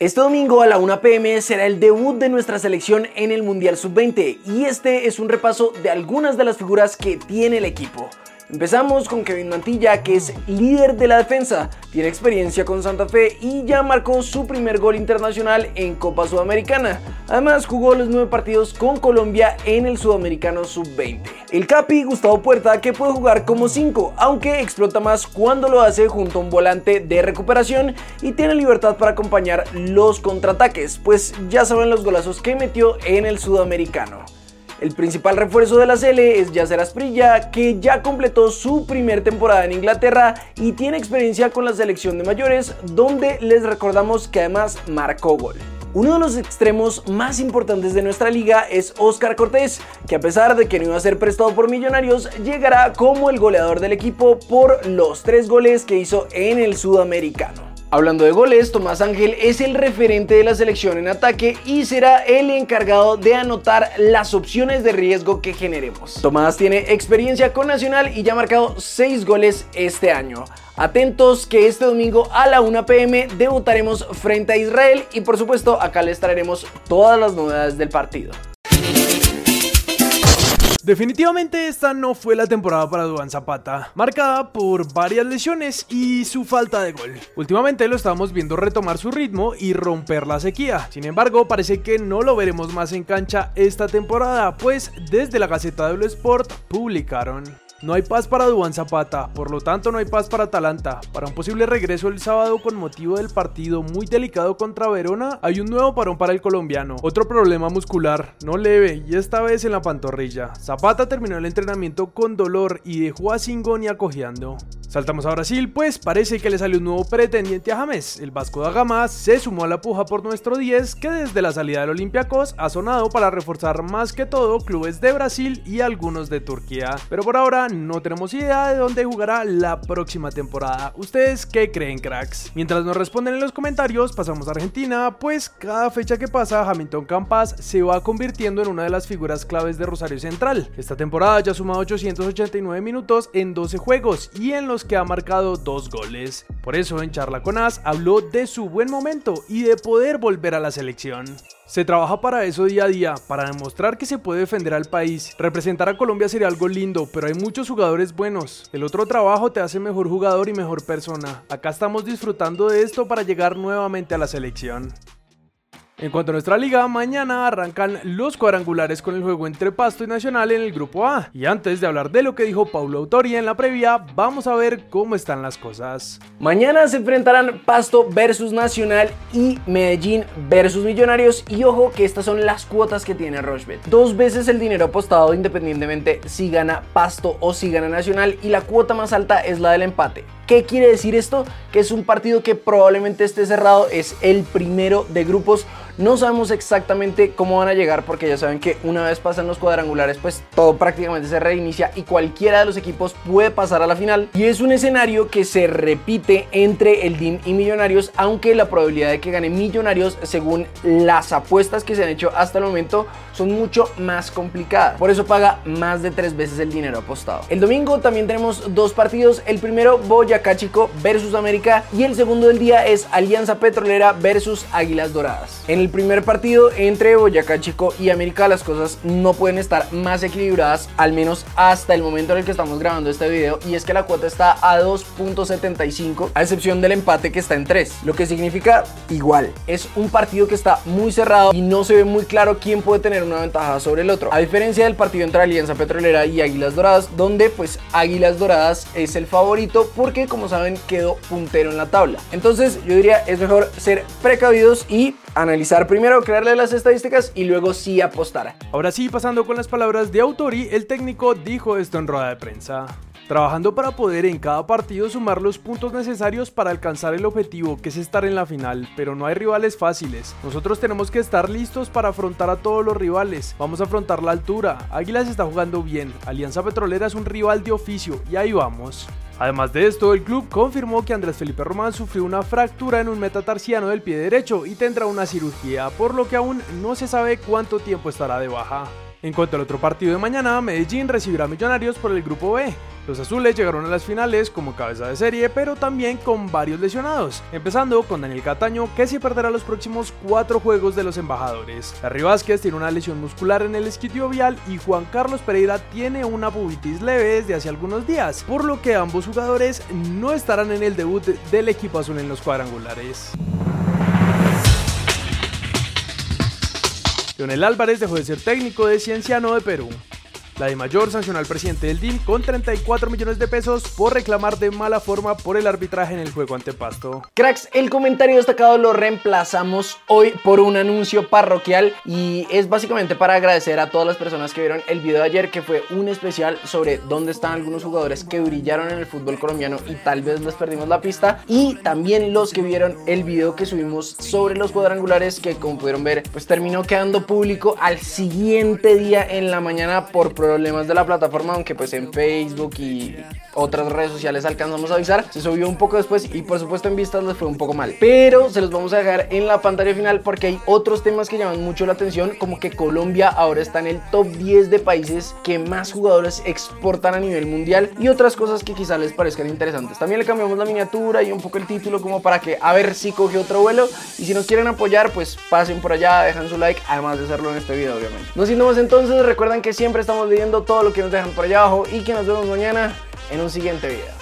Este domingo a la 1 pm será el debut de nuestra selección en el Mundial Sub-20 y este es un repaso de algunas de las figuras que tiene el equipo. Empezamos con Kevin Mantilla, que es líder de la defensa, tiene experiencia con Santa Fe y ya marcó su primer gol internacional en Copa Sudamericana. Además jugó los nueve partidos con Colombia en el Sudamericano Sub-20. El Capi Gustavo Puerta, que puede jugar como 5, aunque explota más cuando lo hace junto a un volante de recuperación y tiene libertad para acompañar los contraataques, pues ya saben los golazos que metió en el Sudamericano. El principal refuerzo de la Sele es Yacer Asprilla, que ya completó su primer temporada en Inglaterra y tiene experiencia con la selección de mayores, donde les recordamos que además marcó gol. Uno de los extremos más importantes de nuestra liga es Oscar Cortés, que a pesar de que no iba a ser prestado por Millonarios, llegará como el goleador del equipo por los tres goles que hizo en el Sudamericano. Hablando de goles, Tomás Ángel es el referente de la selección en ataque y será el encargado de anotar las opciones de riesgo que generemos. Tomás tiene experiencia con Nacional y ya ha marcado 6 goles este año. Atentos que este domingo a la 1 pm debutaremos frente a Israel y por supuesto acá les traeremos todas las novedades del partido. Definitivamente esta no fue la temporada para Duan Zapata, marcada por varias lesiones y su falta de gol. Últimamente lo estamos viendo retomar su ritmo y romper la sequía. Sin embargo, parece que no lo veremos más en cancha esta temporada, pues desde la Gaceta de Sport publicaron no hay paz para Duan Zapata, por lo tanto no hay paz para Atalanta. Para un posible regreso el sábado con motivo del partido muy delicado contra Verona, hay un nuevo parón para el colombiano. Otro problema muscular, no leve, y esta vez en la pantorrilla. Zapata terminó el entrenamiento con dolor y dejó a Singonia cojeando. Saltamos a Brasil, pues parece que le salió un nuevo pretendiente a James. El Vasco da Gama se sumó a la puja por nuestro 10, que desde la salida del Olympiacos ha sonado para reforzar más que todo clubes de Brasil y algunos de Turquía. Pero por ahora no tenemos idea de dónde jugará la próxima temporada. ¿Ustedes qué creen, cracks? Mientras nos responden en los comentarios, pasamos a Argentina, pues cada fecha que pasa, Hamilton Campas se va convirtiendo en una de las figuras claves de Rosario Central. Esta temporada ya ha sumado 889 minutos en 12 juegos y en los que ha marcado dos goles. Por eso en Charla con As habló de su buen momento y de poder volver a la selección. Se trabaja para eso día a día, para demostrar que se puede defender al país. Representar a Colombia sería algo lindo, pero hay muchos jugadores buenos. El otro trabajo te hace mejor jugador y mejor persona. Acá estamos disfrutando de esto para llegar nuevamente a la selección. En cuanto a nuestra liga, mañana arrancan los cuadrangulares con el juego entre Pasto y Nacional en el grupo A. Y antes de hablar de lo que dijo Paulo Autori en la previa, vamos a ver cómo están las cosas. Mañana se enfrentarán Pasto versus Nacional y Medellín versus Millonarios. Y ojo que estas son las cuotas que tiene Rochbet. Dos veces el dinero apostado independientemente si gana Pasto o si gana Nacional. Y la cuota más alta es la del empate. ¿Qué quiere decir esto? Que es un partido que probablemente esté cerrado, es el primero de grupos. No sabemos exactamente cómo van a llegar porque ya saben que una vez pasan los cuadrangulares pues todo prácticamente se reinicia y cualquiera de los equipos puede pasar a la final. Y es un escenario que se repite entre el DIM y Millonarios, aunque la probabilidad de que gane Millonarios según las apuestas que se han hecho hasta el momento son mucho más complicadas. Por eso paga más de tres veces el dinero apostado. El domingo también tenemos dos partidos. El primero Boyacá Chico versus América y el segundo del día es Alianza Petrolera versus Águilas Doradas. En el primer partido entre Boyacá Chico y América las cosas no pueden estar más equilibradas, al menos hasta el momento en el que estamos grabando este video, y es que la cuota está a 2.75, a excepción del empate que está en 3, lo que significa igual. Es un partido que está muy cerrado y no se ve muy claro quién puede tener una ventaja sobre el otro, a diferencia del partido entre Alianza Petrolera y Águilas Doradas, donde pues Águilas Doradas es el favorito porque como saben quedó puntero en la tabla. Entonces yo diría es mejor ser precavidos y analizar primero, crearle las estadísticas y luego sí apostar. Ahora sí, pasando con las palabras de Autori, el técnico dijo esto en rueda de prensa. Trabajando para poder en cada partido sumar los puntos necesarios para alcanzar el objetivo que es estar en la final, pero no hay rivales fáciles. Nosotros tenemos que estar listos para afrontar a todos los rivales. Vamos a afrontar la altura. Águilas está jugando bien. Alianza Petrolera es un rival de oficio y ahí vamos. Además de esto, el club confirmó que Andrés Felipe Román sufrió una fractura en un metatarsiano del pie derecho y tendrá una cirugía, por lo que aún no se sabe cuánto tiempo estará de baja. En cuanto al otro partido de mañana, Medellín recibirá Millonarios por el grupo B. Los azules llegaron a las finales como cabeza de serie, pero también con varios lesionados, empezando con Daniel Cataño, que se perderá los próximos cuatro juegos de los embajadores. Larry Vázquez tiene una lesión muscular en el isquiotibial y Juan Carlos Pereira tiene una pubitis leve desde hace algunos días, por lo que ambos jugadores no estarán en el debut del equipo azul en los cuadrangulares. Leonel Álvarez dejó de ser técnico de Cienciano de Perú. La de mayor sancionó al presidente del DIM con 34 millones de pesos por reclamar de mala forma por el arbitraje en el juego ante Pasto. Cracks, el comentario destacado lo reemplazamos hoy por un anuncio parroquial y es básicamente para agradecer a todas las personas que vieron el video de ayer que fue un especial sobre dónde están algunos jugadores que brillaron en el fútbol colombiano y tal vez les perdimos la pista y también los que vieron el video que subimos sobre los cuadrangulares que como pudieron ver pues terminó quedando público al siguiente día en la mañana por problemas de la plataforma, aunque pues en Facebook y otras redes sociales alcanzamos a avisar, se subió un poco después y por supuesto en vistas les fue un poco mal. Pero se los vamos a dejar en la pantalla final porque hay otros temas que llaman mucho la atención, como que Colombia ahora está en el top 10 de países que más jugadores exportan a nivel mundial y otras cosas que quizá les parezcan interesantes. También le cambiamos la miniatura y un poco el título como para que a ver si coge otro vuelo y si nos quieren apoyar pues pasen por allá, dejan su like, además de hacerlo en este video obviamente. No siendo más entonces, recuerden que siempre estamos viendo todo lo que nos dejan por allá abajo y que nos vemos mañana en un siguiente video.